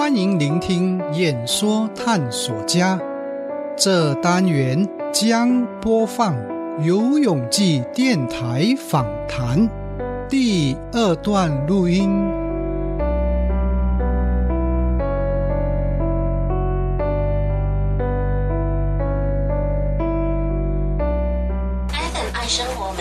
欢迎聆听演说探索家。这单元将播放游泳记电台访谈第二段录音。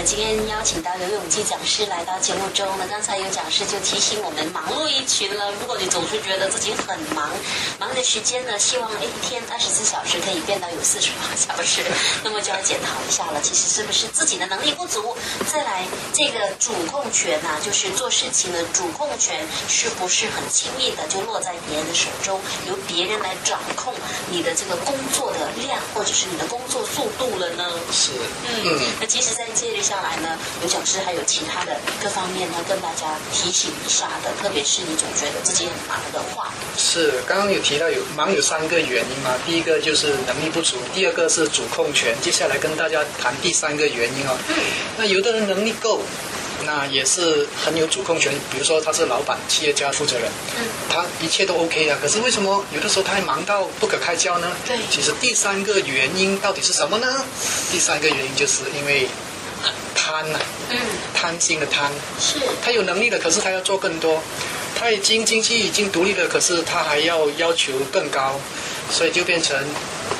今天邀请到游泳记讲师来到节目中呢，刚才有讲师就提醒我们，忙碌一群了。如果你总是觉得自己很忙，忙的时间呢，希望一天二十四小时可以变到有四十八小时，那么就要检讨一下了。其实是不是自己的能力不足？再来，这个主控权呐，就是做事情的主控权，是不是很轻易的就落在别人的手中，由别人来掌控你的这个工作的量，或者是你的工作速度了呢？是，嗯，那其实，在接着下。来呢，刘讲师还有其他的各方面呢，跟大家提醒一下的。特别是你总觉得自己很忙的话，是刚刚有提到有忙有三个原因嘛？第一个就是能力不足，第二个是主控权。接下来跟大家谈第三个原因哦。嗯。那有的人能力够，那也是很有主控权。比如说他是老板、企业家、负责人，嗯，他一切都 OK 啊。可是为什么有的时候他还忙到不可开交呢？对。其实第三个原因到底是什么呢？第三个原因就是因为。贪呐，嗯，贪心的贪，是，他有能力的，可是他要做更多，他已经经济已经独立了，可是他还要要求更高，所以就变成，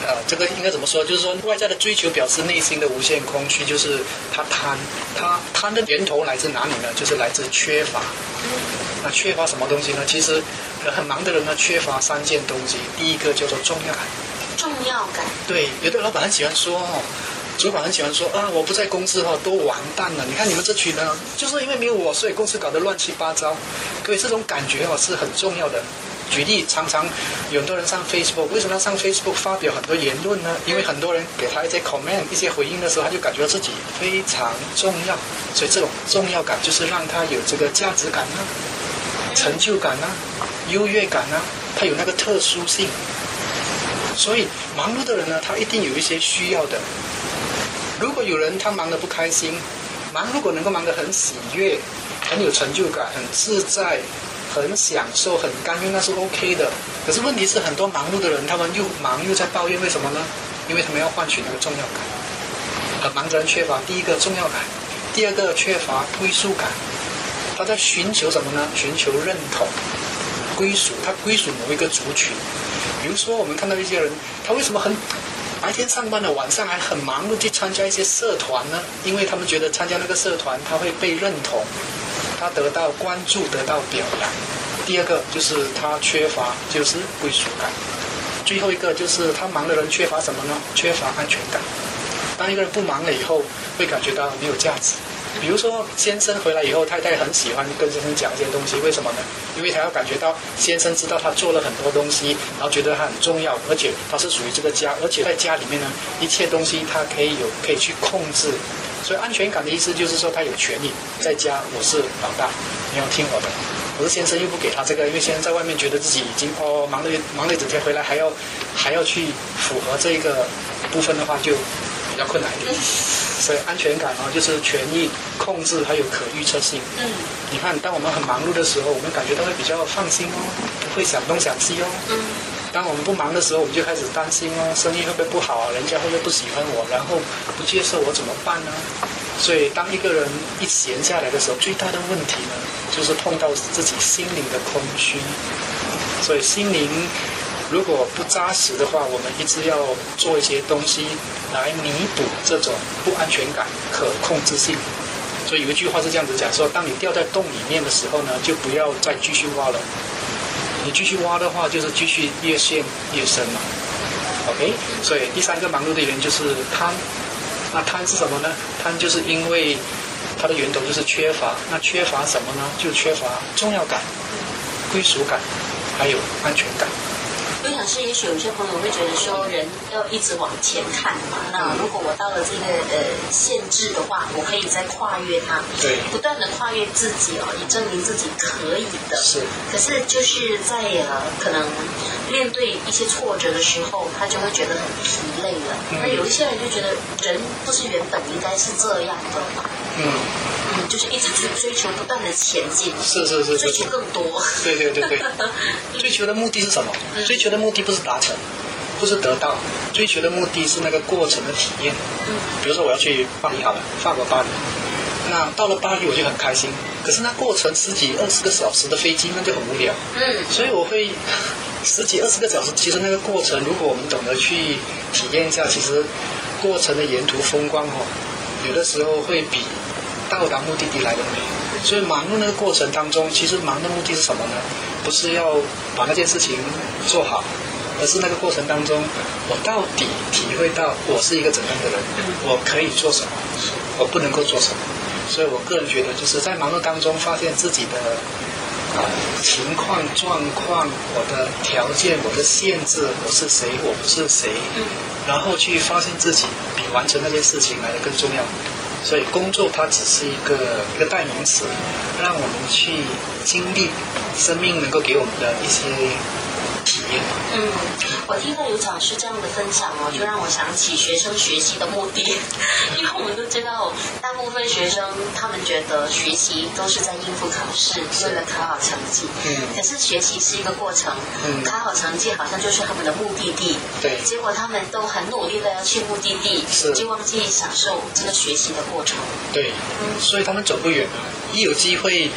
呃，这个应该怎么说？就是说外在的追求表示内心的无限空虚，就是他贪，他贪的源头来自哪里呢？就是来自缺乏。那缺乏什么东西呢？其实很忙的人呢，缺乏三件东西。第一个叫做重要感，重要感。对，有的老板很喜欢说哦。主管很喜欢说啊，我不在公司哈，都完蛋了。你看你们这群人，就是因为没有我，所以公司搞得乱七八糟。各位，这种感觉哦是很重要的。举例，常常有很多人上 Facebook，为什么要上 Facebook 发表很多言论呢？因为很多人给他一些 comment、一些回应的时候，他就感觉到自己非常重要。所以这种重要感就是让他有这个价值感啊、成就感啊、优越感啊，他有那个特殊性。所以忙碌的人呢，他一定有一些需要的。如果有人他忙得不开心，忙如果能够忙得很喜悦，很有成就感，很自在，很享受，很甘愿，那是 OK 的。可是问题是，很多忙碌的人，他们又忙又在抱怨，为什么呢？因为他们要换取那个重要感。很忙的人缺乏第一个重要感，第二个缺乏归属感。他在寻求什么呢？寻求认同、归属。他归属某一个族群。比如说，我们看到一些人，他为什么很？白天上班的，晚上还很忙碌去参加一些社团呢，因为他们觉得参加那个社团他会被认同，他得到关注，得到表扬。第二个就是他缺乏就是归属感，最后一个就是他忙的人缺乏什么呢？缺乏安全感。当一个人不忙了以后，会感觉到没有价值。比如说，先生回来以后，太太很喜欢跟先生讲一些东西，为什么呢？因为他要感觉到先生知道他做了很多东西，然后觉得他很重要，而且他是属于这个家，而且在家里面呢，一切东西他可以有可以去控制。所以安全感的意思就是说，他有权利在家，我是老大，你要听我的。可是先生又不给他这个，因为先生在外面觉得自己已经哦忙了忙了一整天，回来还要还要去符合这个部分的话，就较困难一点。所以安全感啊，就是权益控制还有可预测性。嗯，你看，当我们很忙碌的时候，我们感觉到会比较放心哦，不会想东想西哦。嗯，当我们不忙的时候，我们就开始担心哦，生意会不会不好啊？人家会不会不喜欢我？然后不接受我怎么办呢？所以，当一个人一闲下来的时候，最大的问题呢，就是碰到自己心灵的空虚。所以，心灵。如果不扎实的话，我们一直要做一些东西来弥补这种不安全感、可控制性。所以有一句话是这样子讲：说当你掉在洞里面的时候呢，就不要再继续挖了。你继续挖的话，就是继续越陷越深嘛。OK，所以第三个忙碌的原因就是贪。那贪是什么呢？贪就是因为它的源头就是缺乏。那缺乏什么呢？就缺乏重要感、归属感，还有安全感。我想是，也许有些朋友会觉得说，人要一直往前看嘛。那如果我到了这个呃限制的话，我可以再跨越它，对，不断的跨越自己哦，以证明自己可以的。是。可是就是在呃可能面对一些挫折的时候，他就会觉得很疲累了。那有一些人就觉得，人不是原本应该是这样的嘛。嗯。嗯，就就是一直去追求不断的前进，是是是追求更多。对对对对，追求的目的是什么？追求的目的不是达成，不是得到，追求的目的是那个过程的体验。嗯，比如说我要去巴黎好了，法国巴黎，那到了巴黎我就很开心，可是那过程十几二十个小时的飞机那就很无聊。嗯，所以我会 十几二十个小时，其实那个过程，如果我们懂得去体验一下，其实过程的沿途风光哦，有的时候会比到达目的地来的美。所以忙碌那个过程当中，其实忙的目的是什么呢？不是要把那件事情做好，而是那个过程当中，我到底体会到我是一个怎样的人，我可以做什么，我不能够做什么。所以我个人觉得，就是在忙碌当中发现自己的啊情况、状况、我的条件、我的限制，我是谁，我不是谁，然后去发现自己比完成那些事情来的更重要。所以工作它只是一个一个代名词，让我们去经历生命能够给我们的一些嗯，我听到有讲师这样的分享哦，就让我想起学生学习的目的，因为我们都知道，大部分学生他们觉得学习都是在应付考试，为了考好成绩。嗯可是学习是一个过程，嗯考好成绩好像就是他们的目的地。对结果他们都很努力的要去目的地，是就忘记享受这个学习的过程。对，所以他们走不远啊。一有机会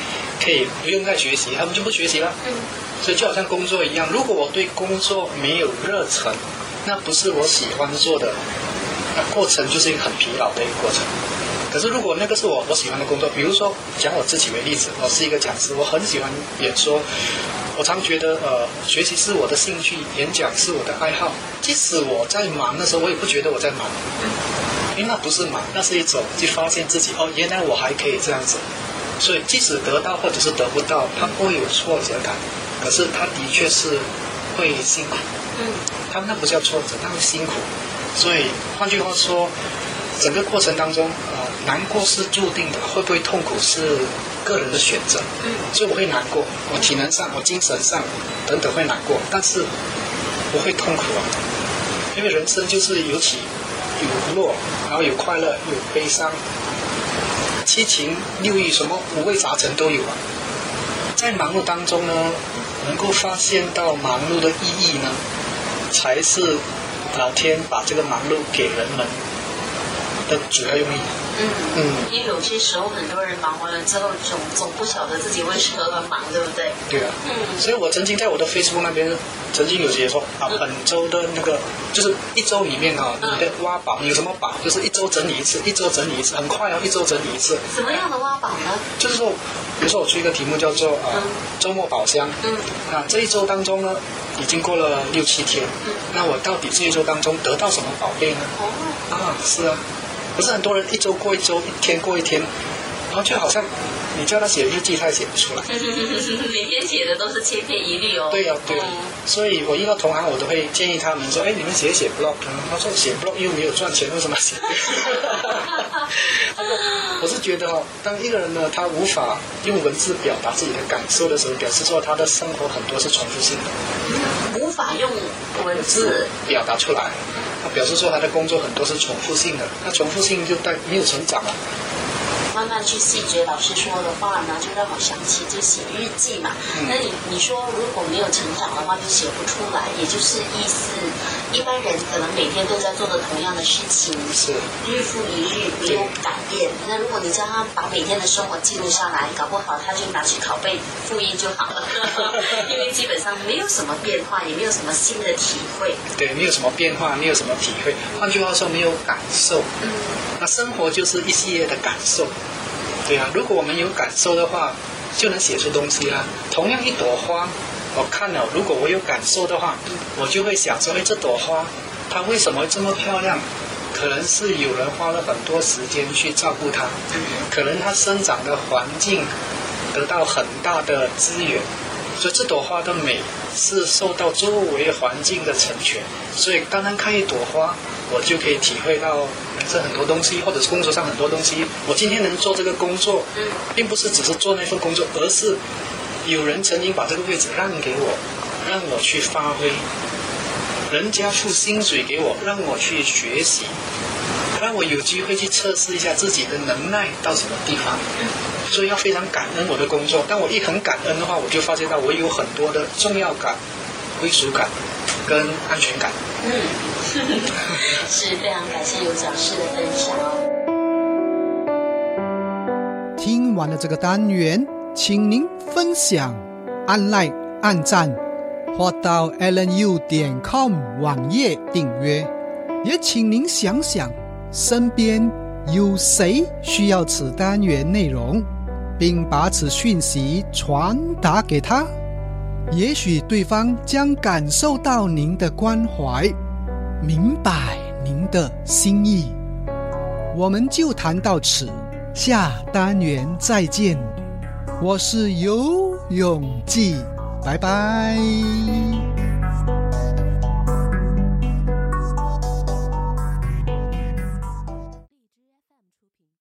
可以不用再学习，他们就不学习了。嗯所以就好像工作一样，如果我对工作没有热忱，那不是我喜欢做的，那过程就是一个很疲劳的一个过程。可是如果那个是我我喜欢的工作，比如说讲我自己为例子，我是一个讲师，我很喜欢演说，我常觉得呃学习是我的兴趣，演讲是我的爱好。即使我在忙的时候，我也不觉得我在忙，因为那不是忙，那是一种去发现自己哦，原来我还可以这样子。所以即使得到或者是得不到，他不会有挫折感，可是他的确是会辛苦。嗯他们那不叫挫折，那会辛苦。所以换句话说，整个过程当中，呃，难过是注定的，会不会痛苦是个人的选择。嗯所以我会难过，我体能上、我精神上等等会难过，但是不会痛苦啊，因为人生就是有起有落，然后有快乐，有悲伤，七情六欲什么五味杂陈都有啊。在忙碌当中呢，能够发现到忙碌的意义呢，才是老天把这个忙碌给人们的主要用意。嗯嗯因为有些时候很多人忙完了之后，总总不晓得自己为什么而忙，对不对？对啊。嗯所以我曾经在我的 Facebook 那边曾经有写说啊，本周的那个就是一周里面啊，你的挖宝有什么宝？就是一周整理一次，一周整理一次，很快哦，一周整理一次。什么样的挖宝呢？就是说，比如说我出一个题目叫做啊嗯周末宝箱，嗯啊这一周当中呢，已经过了六七天，嗯那我到底这一周当中得到什么宝贝呢？哦，啊，是啊，不是很多人一周过一周，一天过一天，然后就好像你叫他写日记，他也写不出来。每天写的都是千篇一律哦。对呀、对呀、嗯所以我遇到同行，我都会建议他们说：“哎，你们写一写 blog。”他说：“写 blog 又没有赚钱，为什么写？”他说：“我是觉得哦，当一个人呢，他无法用文字表达自己的感受的时候，表示说他的生活很多是重复性的，无法用文字。表达出来。他表示说他的工作很多是重复性的，那重复性就带没有成长了。慢慢去细觉老师说的话呢，就让我想起就写日记嘛。嗯那你你说如果没有成长的话，就写不出来，也就是意思，一般人可能每天都在做的同样的事情，是，日复一日没有改变。那如果你叫他把每天的生活记录下来，搞不好他就拿去拷贝复印就好了，因为基本上没有什么变化，也没有什么新的体会。对，没有什么变化，没有什么体会。换句话说，没有感受。嗯那生活就是一系列的感受，对啊，如果我们有感受的话，就能写出东西啊。同样一朵花，我看了，如果我有感受的话，我就会想说，哎，这朵花它为什么这么漂亮？可能是有人花了很多时间去照顾它，可能它生长的环境得到很大的资源，所以这朵花的美是受到周围环境的成全。所以单单看一朵花，我就可以体会到人生很多东西，或者是工作上很多东西。我今天能做这个工作，并不是只是做那份工作，而是有人曾经把这个位置让给我，让我去发挥。人家付薪水给我，让我去学习，让我有机会去测试一下自己的能耐到什么地方。所以要非常感恩我的工作。当我一很感恩的话，我就发现到我有很多的重要感、归属感跟安全感。嗯，是非常感谢有讲师的分享。听完了这个单元，请您分享、按 like、按赞，或到 lnu 点 com 网页订阅。也请您想想，身边有谁需要此单元内容，并把此讯息传达给他。也许对方将感受到您的关怀，明白您的心意。我们就谈到此，下单元再见。我是游泳记，拜拜。